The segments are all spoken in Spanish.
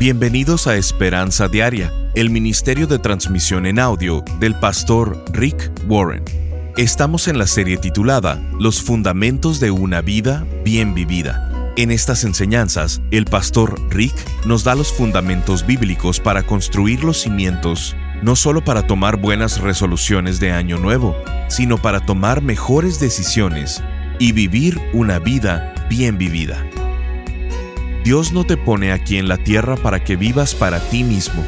Bienvenidos a Esperanza Diaria, el Ministerio de Transmisión en Audio del pastor Rick Warren. Estamos en la serie titulada Los Fundamentos de una Vida Bien Vivida. En estas enseñanzas, el pastor Rick nos da los fundamentos bíblicos para construir los cimientos, no solo para tomar buenas resoluciones de año nuevo, sino para tomar mejores decisiones y vivir una vida bien vivida. Dios no te pone aquí en la tierra para que vivas para ti mismo,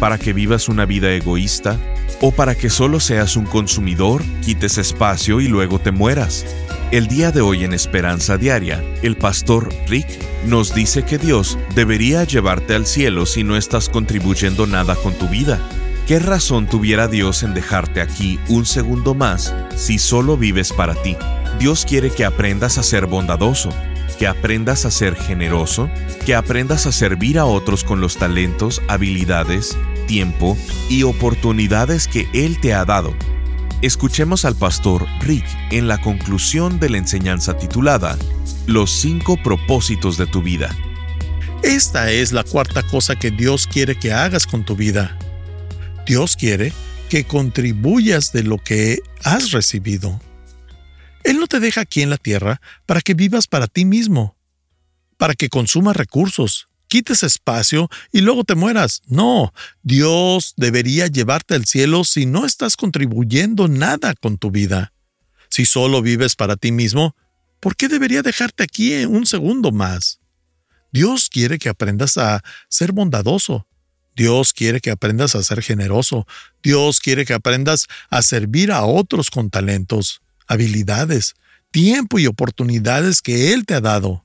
para que vivas una vida egoísta o para que solo seas un consumidor, quites espacio y luego te mueras. El día de hoy en Esperanza Diaria, el pastor Rick nos dice que Dios debería llevarte al cielo si no estás contribuyendo nada con tu vida. ¿Qué razón tuviera Dios en dejarte aquí un segundo más si solo vives para ti? Dios quiere que aprendas a ser bondadoso, que aprendas a ser generoso, que aprendas a servir a otros con los talentos, habilidades, tiempo y oportunidades que Él te ha dado. Escuchemos al pastor Rick en la conclusión de la enseñanza titulada Los cinco propósitos de tu vida. Esta es la cuarta cosa que Dios quiere que hagas con tu vida. Dios quiere que contribuyas de lo que has recibido. Él no te deja aquí en la tierra para que vivas para ti mismo, para que consumas recursos, quites espacio y luego te mueras. No, Dios debería llevarte al cielo si no estás contribuyendo nada con tu vida. Si solo vives para ti mismo, ¿por qué debería dejarte aquí un segundo más? Dios quiere que aprendas a ser bondadoso. Dios quiere que aprendas a ser generoso. Dios quiere que aprendas a servir a otros con talentos habilidades, tiempo y oportunidades que Él te ha dado.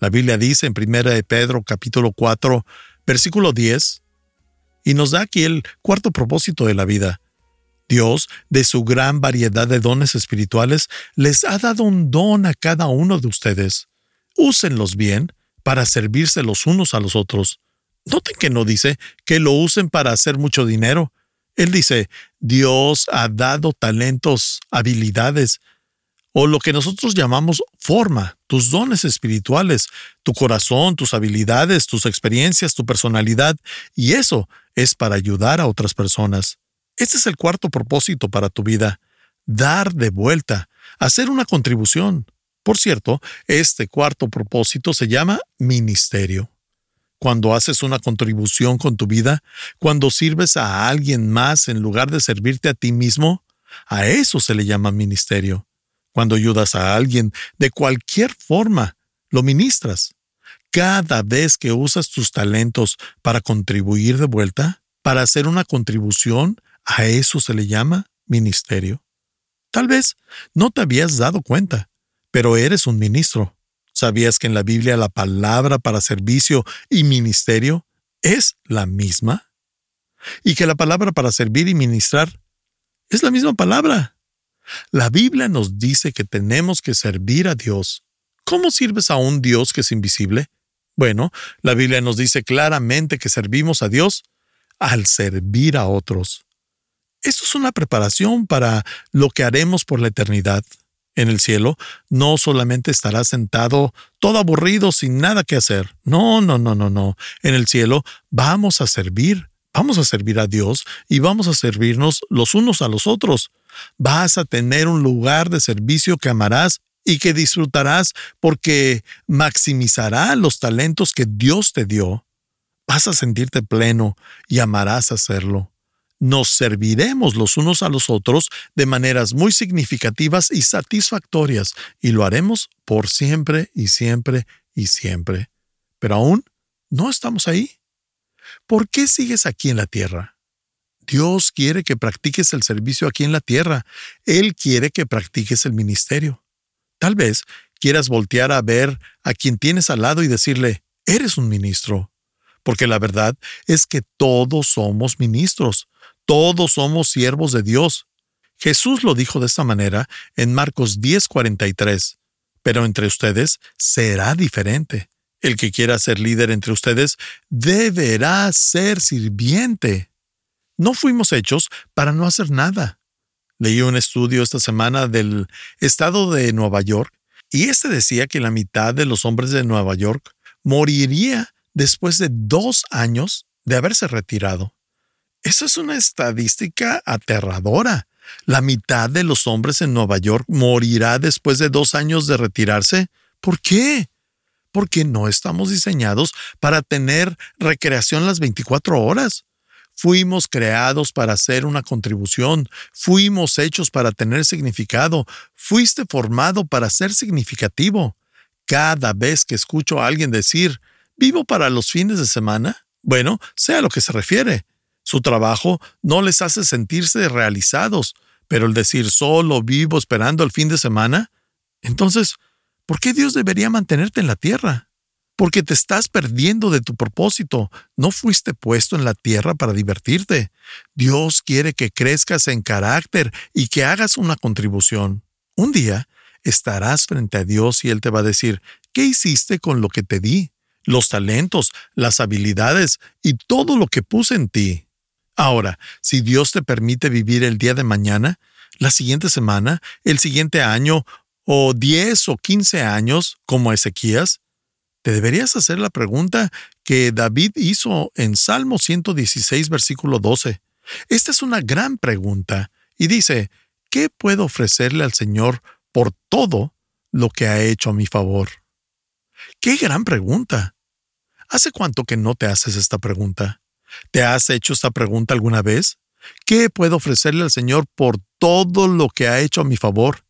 La Biblia dice en 1 de Pedro capítulo 4, versículo 10, y nos da aquí el cuarto propósito de la vida. Dios, de su gran variedad de dones espirituales, les ha dado un don a cada uno de ustedes. Úsenlos bien para servirse los unos a los otros. Noten que no dice que lo usen para hacer mucho dinero, él dice, Dios ha dado talentos, habilidades, o lo que nosotros llamamos forma, tus dones espirituales, tu corazón, tus habilidades, tus experiencias, tu personalidad, y eso es para ayudar a otras personas. Este es el cuarto propósito para tu vida, dar de vuelta, hacer una contribución. Por cierto, este cuarto propósito se llama ministerio cuando haces una contribución con tu vida, cuando sirves a alguien más en lugar de servirte a ti mismo, a eso se le llama ministerio. Cuando ayudas a alguien de cualquier forma, lo ministras. Cada vez que usas tus talentos para contribuir de vuelta, para hacer una contribución, a eso se le llama ministerio. Tal vez no te habías dado cuenta, pero eres un ministro. ¿Sabías que en la Biblia la palabra para servicio y ministerio es la misma? Y que la palabra para servir y ministrar es la misma palabra. La Biblia nos dice que tenemos que servir a Dios. ¿Cómo sirves a un Dios que es invisible? Bueno, la Biblia nos dice claramente que servimos a Dios al servir a otros. Esto es una preparación para lo que haremos por la eternidad. En el cielo no solamente estarás sentado todo aburrido sin nada que hacer. No, no, no, no, no. En el cielo vamos a servir, vamos a servir a Dios y vamos a servirnos los unos a los otros. Vas a tener un lugar de servicio que amarás y que disfrutarás porque maximizará los talentos que Dios te dio. Vas a sentirte pleno y amarás hacerlo nos serviremos los unos a los otros de maneras muy significativas y satisfactorias, y lo haremos por siempre y siempre y siempre. Pero aún no estamos ahí. ¿Por qué sigues aquí en la tierra? Dios quiere que practiques el servicio aquí en la tierra. Él quiere que practiques el ministerio. Tal vez quieras voltear a ver a quien tienes al lado y decirle, eres un ministro. Porque la verdad es que todos somos ministros. Todos somos siervos de Dios. Jesús lo dijo de esta manera en Marcos 10:43. Pero entre ustedes será diferente. El que quiera ser líder entre ustedes deberá ser sirviente. No fuimos hechos para no hacer nada. Leí un estudio esta semana del estado de Nueva York y este decía que la mitad de los hombres de Nueva York moriría después de dos años de haberse retirado. Esa es una estadística aterradora. La mitad de los hombres en Nueva York morirá después de dos años de retirarse. ¿Por qué? Porque no estamos diseñados para tener recreación las 24 horas. Fuimos creados para hacer una contribución, fuimos hechos para tener significado, fuiste formado para ser significativo. Cada vez que escucho a alguien decir, vivo para los fines de semana, bueno, sea a lo que se refiere. Su trabajo no les hace sentirse realizados, pero el decir solo vivo esperando el fin de semana, entonces, ¿por qué Dios debería mantenerte en la tierra? Porque te estás perdiendo de tu propósito. No fuiste puesto en la tierra para divertirte. Dios quiere que crezcas en carácter y que hagas una contribución. Un día estarás frente a Dios y Él te va a decir, ¿qué hiciste con lo que te di? Los talentos, las habilidades y todo lo que puse en ti. Ahora, si Dios te permite vivir el día de mañana, la siguiente semana, el siguiente año, o 10 o 15 años, como Ezequías, te deberías hacer la pregunta que David hizo en Salmo 116, versículo 12. Esta es una gran pregunta y dice, ¿qué puedo ofrecerle al Señor por todo lo que ha hecho a mi favor? ¡Qué gran pregunta! ¿Hace cuánto que no te haces esta pregunta? ¿Te has hecho esta pregunta alguna vez? ¿Qué puedo ofrecerle al Señor por todo lo que ha hecho a mi favor?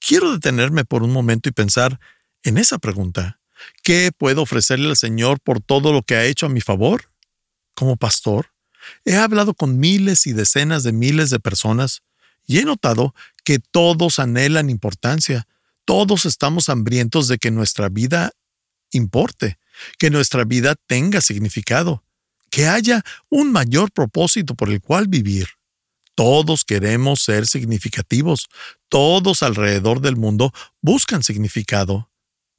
Quiero detenerme por un momento y pensar en esa pregunta. ¿Qué puedo ofrecerle al Señor por todo lo que ha hecho a mi favor? Como pastor, he hablado con miles y decenas de miles de personas y he notado que todos anhelan importancia, todos estamos hambrientos de que nuestra vida importe, que nuestra vida tenga significado que haya un mayor propósito por el cual vivir. Todos queremos ser significativos, todos alrededor del mundo buscan significado.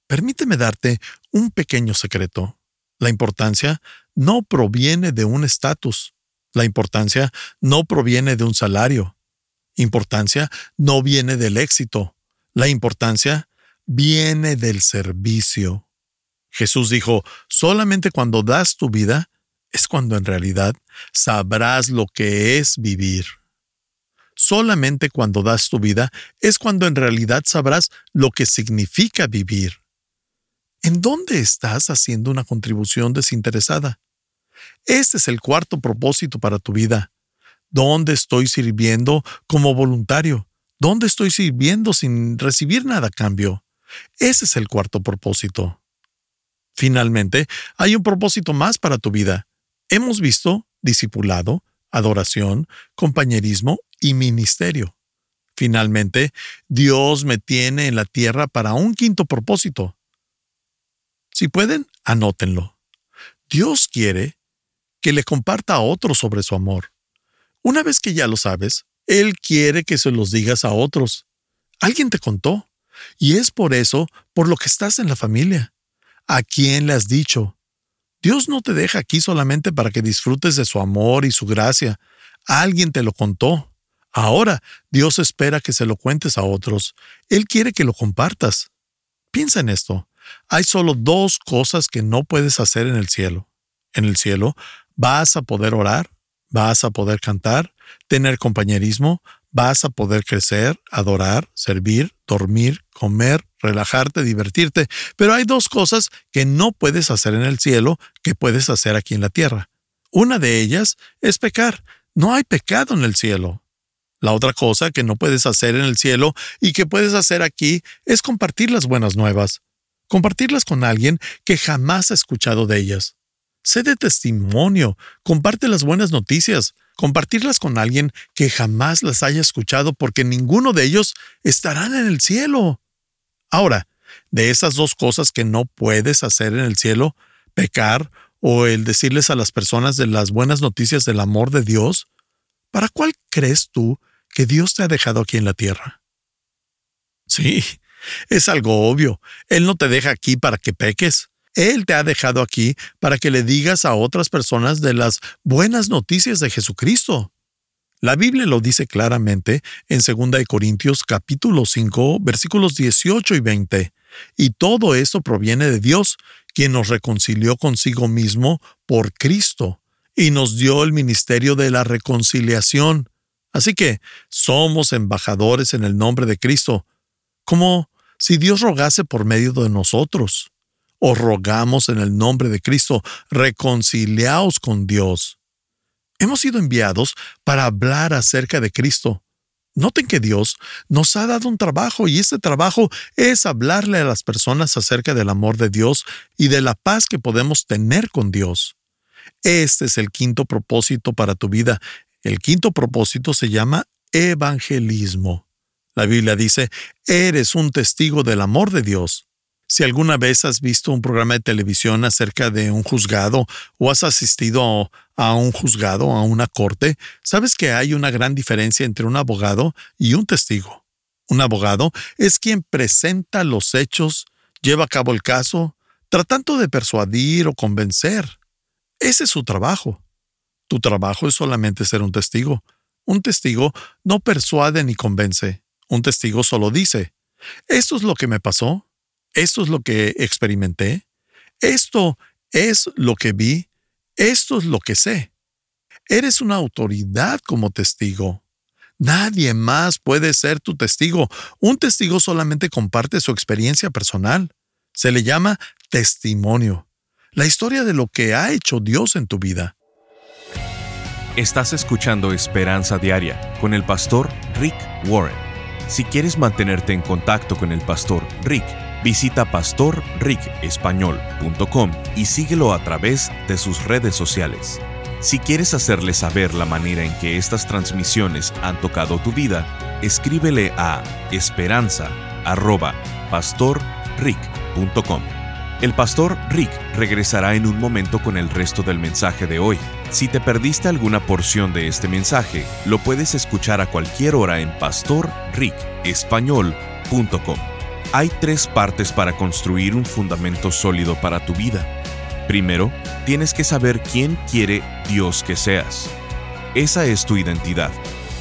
Permíteme darte un pequeño secreto. La importancia no proviene de un estatus. La importancia no proviene de un salario. Importancia no viene del éxito. La importancia viene del servicio. Jesús dijo, solamente cuando das tu vida, es cuando en realidad sabrás lo que es vivir. Solamente cuando das tu vida es cuando en realidad sabrás lo que significa vivir. ¿En dónde estás haciendo una contribución desinteresada? Este es el cuarto propósito para tu vida. ¿Dónde estoy sirviendo como voluntario? ¿Dónde estoy sirviendo sin recibir nada a cambio? Ese es el cuarto propósito. Finalmente, hay un propósito más para tu vida. Hemos visto discipulado, adoración, compañerismo y ministerio. Finalmente, Dios me tiene en la tierra para un quinto propósito. Si pueden, anótenlo. Dios quiere que le comparta a otros sobre su amor. Una vez que ya lo sabes, Él quiere que se los digas a otros. Alguien te contó, y es por eso por lo que estás en la familia. ¿A quién le has dicho? Dios no te deja aquí solamente para que disfrutes de su amor y su gracia. Alguien te lo contó. Ahora Dios espera que se lo cuentes a otros. Él quiere que lo compartas. Piensa en esto. Hay solo dos cosas que no puedes hacer en el cielo. En el cielo vas a poder orar, vas a poder cantar, tener compañerismo, vas a poder crecer, adorar, servir, dormir, comer, relajarte, divertirte, pero hay dos cosas que no puedes hacer en el cielo que puedes hacer aquí en la tierra. Una de ellas es pecar. No hay pecado en el cielo. La otra cosa que no puedes hacer en el cielo y que puedes hacer aquí es compartir las buenas nuevas. Compartirlas con alguien que jamás ha escuchado de ellas. Sé de testimonio, comparte las buenas noticias, compartirlas con alguien que jamás las haya escuchado porque ninguno de ellos estarán en el cielo. Ahora, de esas dos cosas que no puedes hacer en el cielo, pecar o el decirles a las personas de las buenas noticias del amor de Dios, ¿para cuál crees tú que Dios te ha dejado aquí en la tierra? Sí, es algo obvio. Él no te deja aquí para que peques. Él te ha dejado aquí para que le digas a otras personas de las buenas noticias de Jesucristo. La Biblia lo dice claramente en 2 Corintios capítulo 5 versículos 18 y 20. Y todo esto proviene de Dios, quien nos reconcilió consigo mismo por Cristo y nos dio el ministerio de la reconciliación. Así que somos embajadores en el nombre de Cristo, como si Dios rogase por medio de nosotros. Os rogamos en el nombre de Cristo, reconciliaos con Dios. Hemos sido enviados para hablar acerca de Cristo. Noten que Dios nos ha dado un trabajo y ese trabajo es hablarle a las personas acerca del amor de Dios y de la paz que podemos tener con Dios. Este es el quinto propósito para tu vida. El quinto propósito se llama evangelismo. La Biblia dice, eres un testigo del amor de Dios. Si alguna vez has visto un programa de televisión acerca de un juzgado o has asistido a un juzgado, a una corte, sabes que hay una gran diferencia entre un abogado y un testigo. Un abogado es quien presenta los hechos, lleva a cabo el caso, tratando de persuadir o convencer. Ese es su trabajo. Tu trabajo es solamente ser un testigo. Un testigo no persuade ni convence. Un testigo solo dice, esto es lo que me pasó, esto es lo que experimenté, esto es lo que vi, esto es lo que sé. Eres una autoridad como testigo. Nadie más puede ser tu testigo. Un testigo solamente comparte su experiencia personal. Se le llama testimonio. La historia de lo que ha hecho Dios en tu vida. Estás escuchando Esperanza Diaria con el pastor Rick Warren. Si quieres mantenerte en contacto con el pastor Rick, Visita pastorricespañol.com y síguelo a través de sus redes sociales. Si quieres hacerle saber la manera en que estas transmisiones han tocado tu vida, escríbele a esperanza.pastorrick.com. El pastor Rick regresará en un momento con el resto del mensaje de hoy. Si te perdiste alguna porción de este mensaje, lo puedes escuchar a cualquier hora en pastorricespañol.com. Hay tres partes para construir un fundamento sólido para tu vida. Primero, tienes que saber quién quiere Dios que seas. Esa es tu identidad.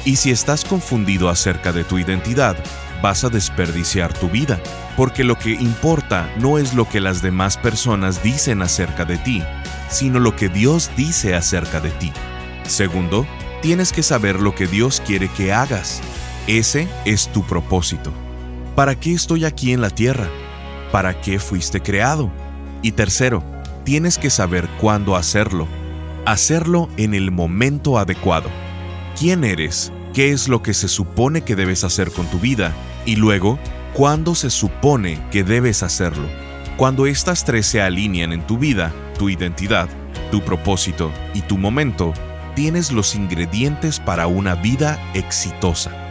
Y si estás confundido acerca de tu identidad, vas a desperdiciar tu vida, porque lo que importa no es lo que las demás personas dicen acerca de ti, sino lo que Dios dice acerca de ti. Segundo, tienes que saber lo que Dios quiere que hagas. Ese es tu propósito. ¿Para qué estoy aquí en la tierra? ¿Para qué fuiste creado? Y tercero, tienes que saber cuándo hacerlo. Hacerlo en el momento adecuado. ¿Quién eres? ¿Qué es lo que se supone que debes hacer con tu vida? Y luego, ¿cuándo se supone que debes hacerlo? Cuando estas tres se alinean en tu vida, tu identidad, tu propósito y tu momento, tienes los ingredientes para una vida exitosa.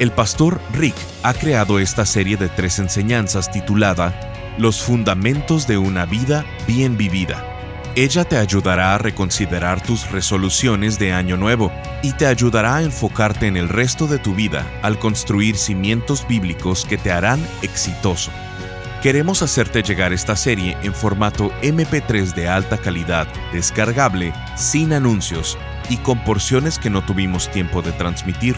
El pastor Rick ha creado esta serie de tres enseñanzas titulada Los fundamentos de una vida bien vivida. Ella te ayudará a reconsiderar tus resoluciones de año nuevo y te ayudará a enfocarte en el resto de tu vida al construir cimientos bíblicos que te harán exitoso. Queremos hacerte llegar esta serie en formato MP3 de alta calidad, descargable, sin anuncios y con porciones que no tuvimos tiempo de transmitir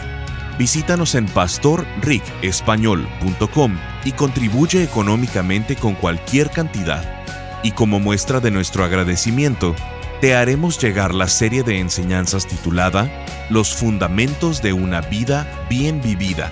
Visítanos en pastorricespañol.com y contribuye económicamente con cualquier cantidad. Y como muestra de nuestro agradecimiento, te haremos llegar la serie de enseñanzas titulada Los Fundamentos de una Vida Bien Vivida.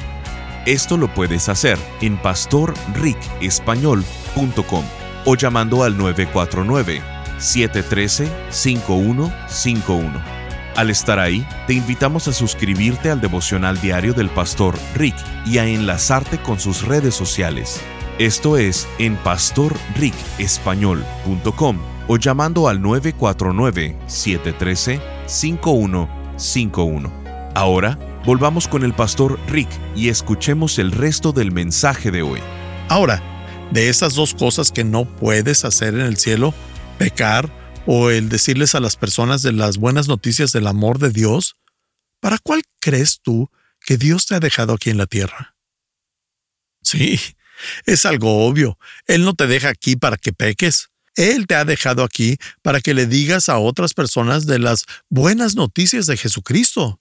Esto lo puedes hacer en pastorricespañol.com o llamando al 949 713 5151. Al estar ahí, te invitamos a suscribirte al devocional diario del pastor Rick y a enlazarte con sus redes sociales. Esto es en pastorricespañol.com o llamando al 949-713-5151. Ahora, volvamos con el pastor Rick y escuchemos el resto del mensaje de hoy. Ahora, de esas dos cosas que no puedes hacer en el cielo, pecar, o el decirles a las personas de las buenas noticias del amor de Dios, ¿para cuál crees tú que Dios te ha dejado aquí en la tierra? Sí, es algo obvio. Él no te deja aquí para que peques. Él te ha dejado aquí para que le digas a otras personas de las buenas noticias de Jesucristo.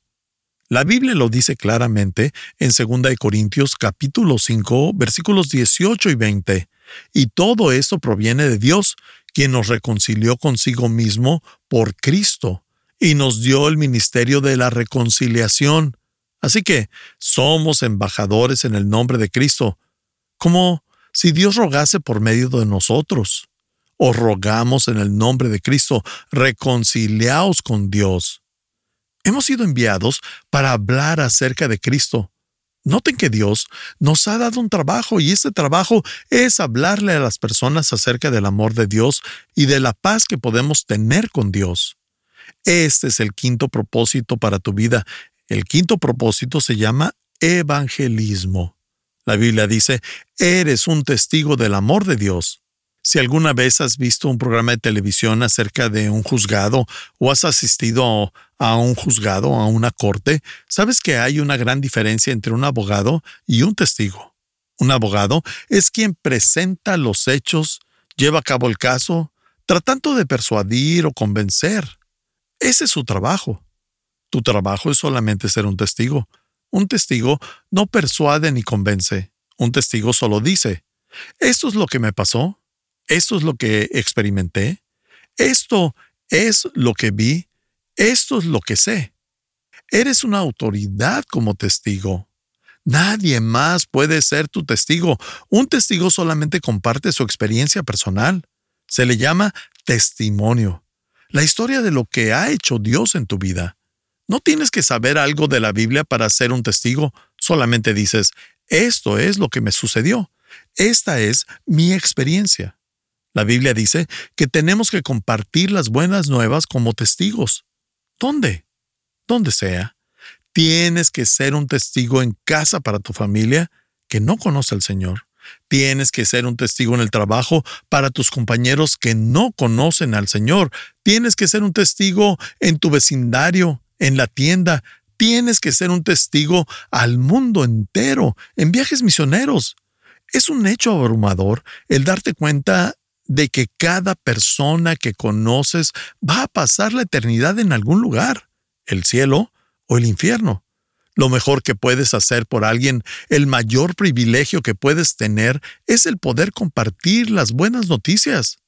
La Biblia lo dice claramente en 2 Corintios capítulo 5 versículos 18 y 20. Y todo esto proviene de Dios, quien nos reconcilió consigo mismo por Cristo y nos dio el ministerio de la reconciliación. Así que somos embajadores en el nombre de Cristo, como si Dios rogase por medio de nosotros. Os rogamos en el nombre de Cristo, reconciliaos con Dios. Hemos sido enviados para hablar acerca de Cristo. Noten que Dios nos ha dado un trabajo y este trabajo es hablarle a las personas acerca del amor de Dios y de la paz que podemos tener con Dios. Este es el quinto propósito para tu vida. El quinto propósito se llama evangelismo. La Biblia dice, eres un testigo del amor de Dios. Si alguna vez has visto un programa de televisión acerca de un juzgado o has asistido a un juzgado, a una corte, sabes que hay una gran diferencia entre un abogado y un testigo. Un abogado es quien presenta los hechos, lleva a cabo el caso, tratando de persuadir o convencer. Ese es su trabajo. Tu trabajo es solamente ser un testigo. Un testigo no persuade ni convence. Un testigo solo dice, esto es lo que me pasó, esto es lo que experimenté, esto es lo que vi, esto es lo que sé. Eres una autoridad como testigo. Nadie más puede ser tu testigo. Un testigo solamente comparte su experiencia personal. Se le llama testimonio. La historia de lo que ha hecho Dios en tu vida. No tienes que saber algo de la Biblia para ser un testigo. Solamente dices, esto es lo que me sucedió. Esta es mi experiencia. La Biblia dice que tenemos que compartir las buenas nuevas como testigos. ¿Dónde? Donde sea. Tienes que ser un testigo en casa para tu familia que no conoce al Señor. Tienes que ser un testigo en el trabajo para tus compañeros que no conocen al Señor. Tienes que ser un testigo en tu vecindario, en la tienda. Tienes que ser un testigo al mundo entero, en viajes misioneros. Es un hecho abrumador el darte cuenta de que cada persona que conoces va a pasar la eternidad en algún lugar, el cielo o el infierno. Lo mejor que puedes hacer por alguien, el mayor privilegio que puedes tener, es el poder compartir las buenas noticias.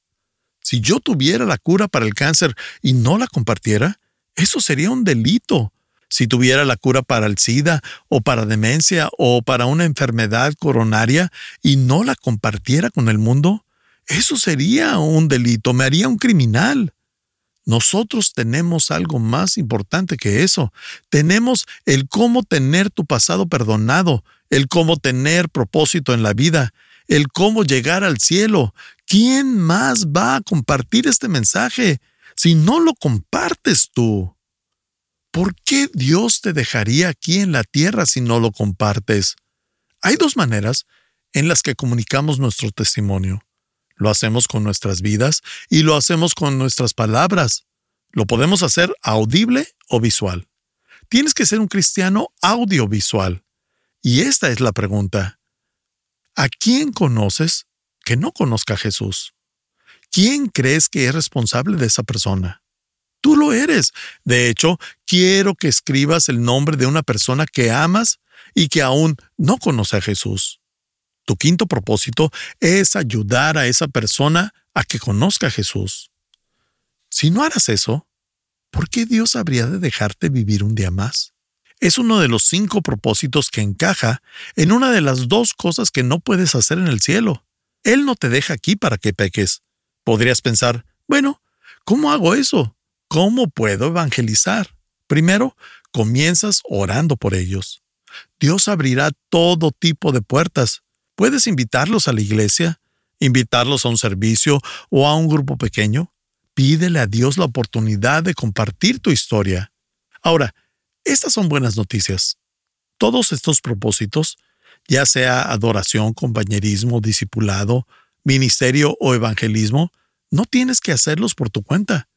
Si yo tuviera la cura para el cáncer y no la compartiera, eso sería un delito. Si tuviera la cura para el SIDA o para demencia o para una enfermedad coronaria y no la compartiera con el mundo, eso sería un delito, me haría un criminal. Nosotros tenemos algo más importante que eso. Tenemos el cómo tener tu pasado perdonado, el cómo tener propósito en la vida, el cómo llegar al cielo. ¿Quién más va a compartir este mensaje si no lo compartes tú? ¿Por qué Dios te dejaría aquí en la tierra si no lo compartes? Hay dos maneras en las que comunicamos nuestro testimonio. Lo hacemos con nuestras vidas y lo hacemos con nuestras palabras. Lo podemos hacer audible o visual. Tienes que ser un cristiano audiovisual. Y esta es la pregunta. ¿A quién conoces que no conozca a Jesús? ¿Quién crees que es responsable de esa persona? Tú lo eres. De hecho, quiero que escribas el nombre de una persona que amas y que aún no conoce a Jesús. Tu quinto propósito es ayudar a esa persona a que conozca a Jesús. Si no harás eso, ¿por qué Dios habría de dejarte vivir un día más? Es uno de los cinco propósitos que encaja en una de las dos cosas que no puedes hacer en el cielo. Él no te deja aquí para que peques. Podrías pensar, bueno, ¿cómo hago eso? ¿Cómo puedo evangelizar? Primero, comienzas orando por ellos. Dios abrirá todo tipo de puertas, Puedes invitarlos a la iglesia, invitarlos a un servicio o a un grupo pequeño. Pídele a Dios la oportunidad de compartir tu historia. Ahora, estas son buenas noticias. Todos estos propósitos, ya sea adoración, compañerismo, discipulado, ministerio o evangelismo, no tienes que hacerlos por tu cuenta.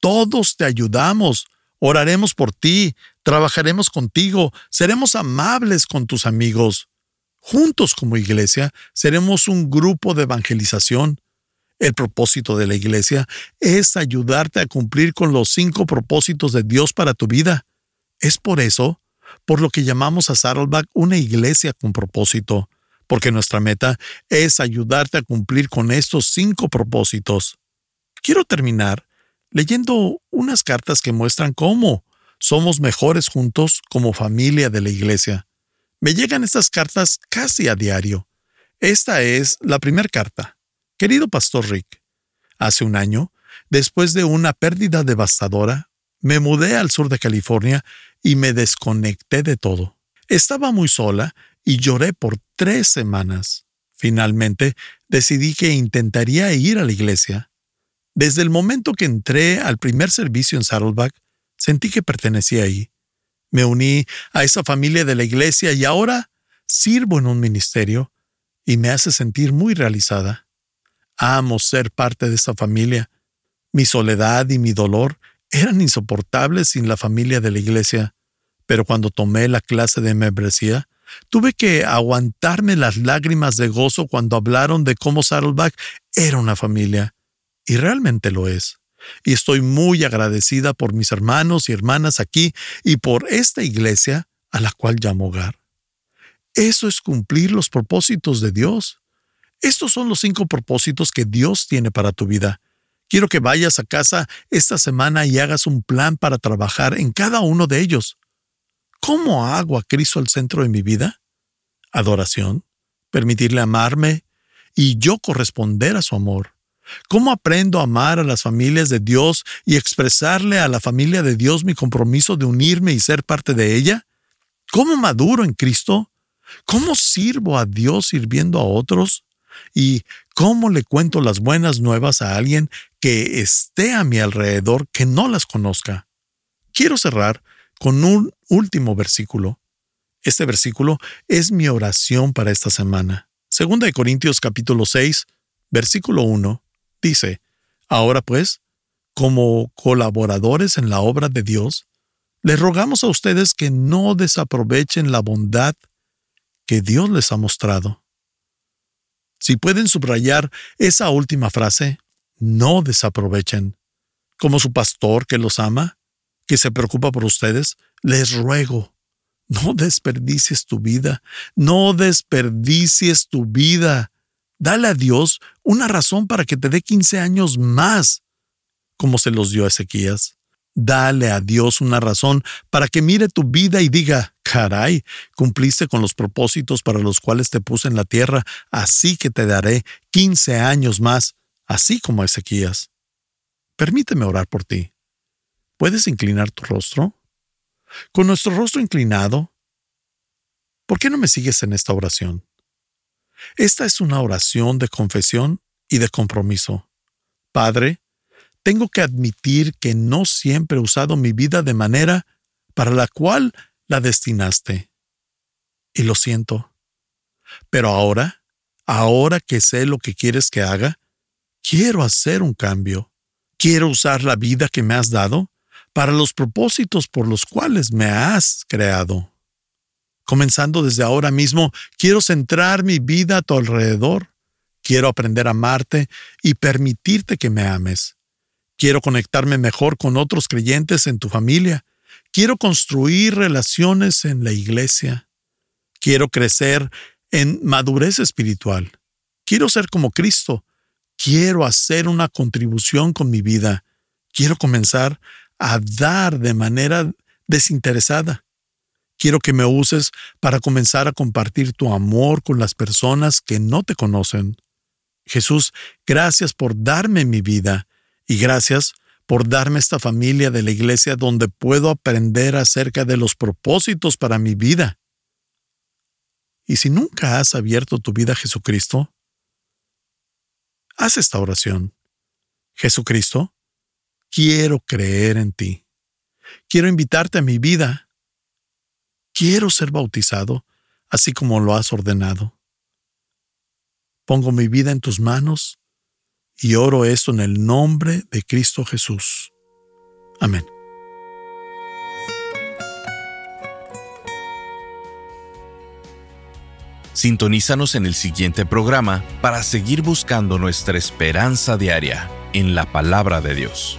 Todos te ayudamos, oraremos por ti, trabajaremos contigo, seremos amables con tus amigos. Juntos como iglesia seremos un grupo de evangelización. El propósito de la iglesia es ayudarte a cumplir con los cinco propósitos de Dios para tu vida. Es por eso, por lo que llamamos a Saddleback una iglesia con propósito, porque nuestra meta es ayudarte a cumplir con estos cinco propósitos. Quiero terminar leyendo unas cartas que muestran cómo somos mejores juntos como familia de la iglesia. Me llegan estas cartas casi a diario. Esta es la primera carta. Querido Pastor Rick, hace un año, después de una pérdida devastadora, me mudé al sur de California y me desconecté de todo. Estaba muy sola y lloré por tres semanas. Finalmente, decidí que intentaría ir a la iglesia. Desde el momento que entré al primer servicio en Saddleback, sentí que pertenecía ahí. Me uní a esa familia de la iglesia y ahora sirvo en un ministerio y me hace sentir muy realizada. Amo ser parte de esa familia. Mi soledad y mi dolor eran insoportables sin la familia de la iglesia, pero cuando tomé la clase de membresía, tuve que aguantarme las lágrimas de gozo cuando hablaron de cómo Saddleback era una familia, y realmente lo es. Y estoy muy agradecida por mis hermanos y hermanas aquí y por esta iglesia a la cual llamo hogar. Eso es cumplir los propósitos de Dios. Estos son los cinco propósitos que Dios tiene para tu vida. Quiero que vayas a casa esta semana y hagas un plan para trabajar en cada uno de ellos. ¿Cómo hago a Cristo al centro de mi vida? Adoración, permitirle amarme y yo corresponder a su amor. ¿Cómo aprendo a amar a las familias de Dios y expresarle a la familia de Dios mi compromiso de unirme y ser parte de ella? ¿Cómo maduro en Cristo? ¿Cómo sirvo a Dios sirviendo a otros? ¿Y cómo le cuento las buenas nuevas a alguien que esté a mi alrededor que no las conozca? Quiero cerrar con un último versículo. Este versículo es mi oración para esta semana. Segunda de Corintios capítulo 6, versículo 1, dice, Ahora pues, como colaboradores en la obra de Dios, les rogamos a ustedes que no desaprovechen la bondad que Dios les ha mostrado. Si pueden subrayar esa última frase, no desaprovechen. Como su pastor que los ama, que se preocupa por ustedes, les ruego, no desperdicies tu vida, no desperdicies tu vida. Dale a Dios una razón para que te dé 15 años más, como se los dio a Ezequías. Dale a Dios una razón para que mire tu vida y diga, caray, cumpliste con los propósitos para los cuales te puse en la tierra, así que te daré 15 años más, así como Ezequías. Permíteme orar por ti. ¿Puedes inclinar tu rostro? Con nuestro rostro inclinado, ¿por qué no me sigues en esta oración? Esta es una oración de confesión y de compromiso. Padre, tengo que admitir que no siempre he usado mi vida de manera para la cual la destinaste. Y lo siento. Pero ahora, ahora que sé lo que quieres que haga, quiero hacer un cambio. Quiero usar la vida que me has dado para los propósitos por los cuales me has creado. Comenzando desde ahora mismo, quiero centrar mi vida a tu alrededor. Quiero aprender a amarte y permitirte que me ames. Quiero conectarme mejor con otros creyentes en tu familia. Quiero construir relaciones en la iglesia. Quiero crecer en madurez espiritual. Quiero ser como Cristo. Quiero hacer una contribución con mi vida. Quiero comenzar a dar de manera desinteresada. Quiero que me uses para comenzar a compartir tu amor con las personas que no te conocen. Jesús, gracias por darme mi vida y gracias por darme esta familia de la iglesia donde puedo aprender acerca de los propósitos para mi vida. Y si nunca has abierto tu vida a Jesucristo, haz esta oración. Jesucristo, quiero creer en ti. Quiero invitarte a mi vida. Quiero ser bautizado, así como lo has ordenado. Pongo mi vida en tus manos y oro esto en el nombre de Cristo Jesús. Amén. Sintonízanos en el siguiente programa para seguir buscando nuestra esperanza diaria en la palabra de Dios.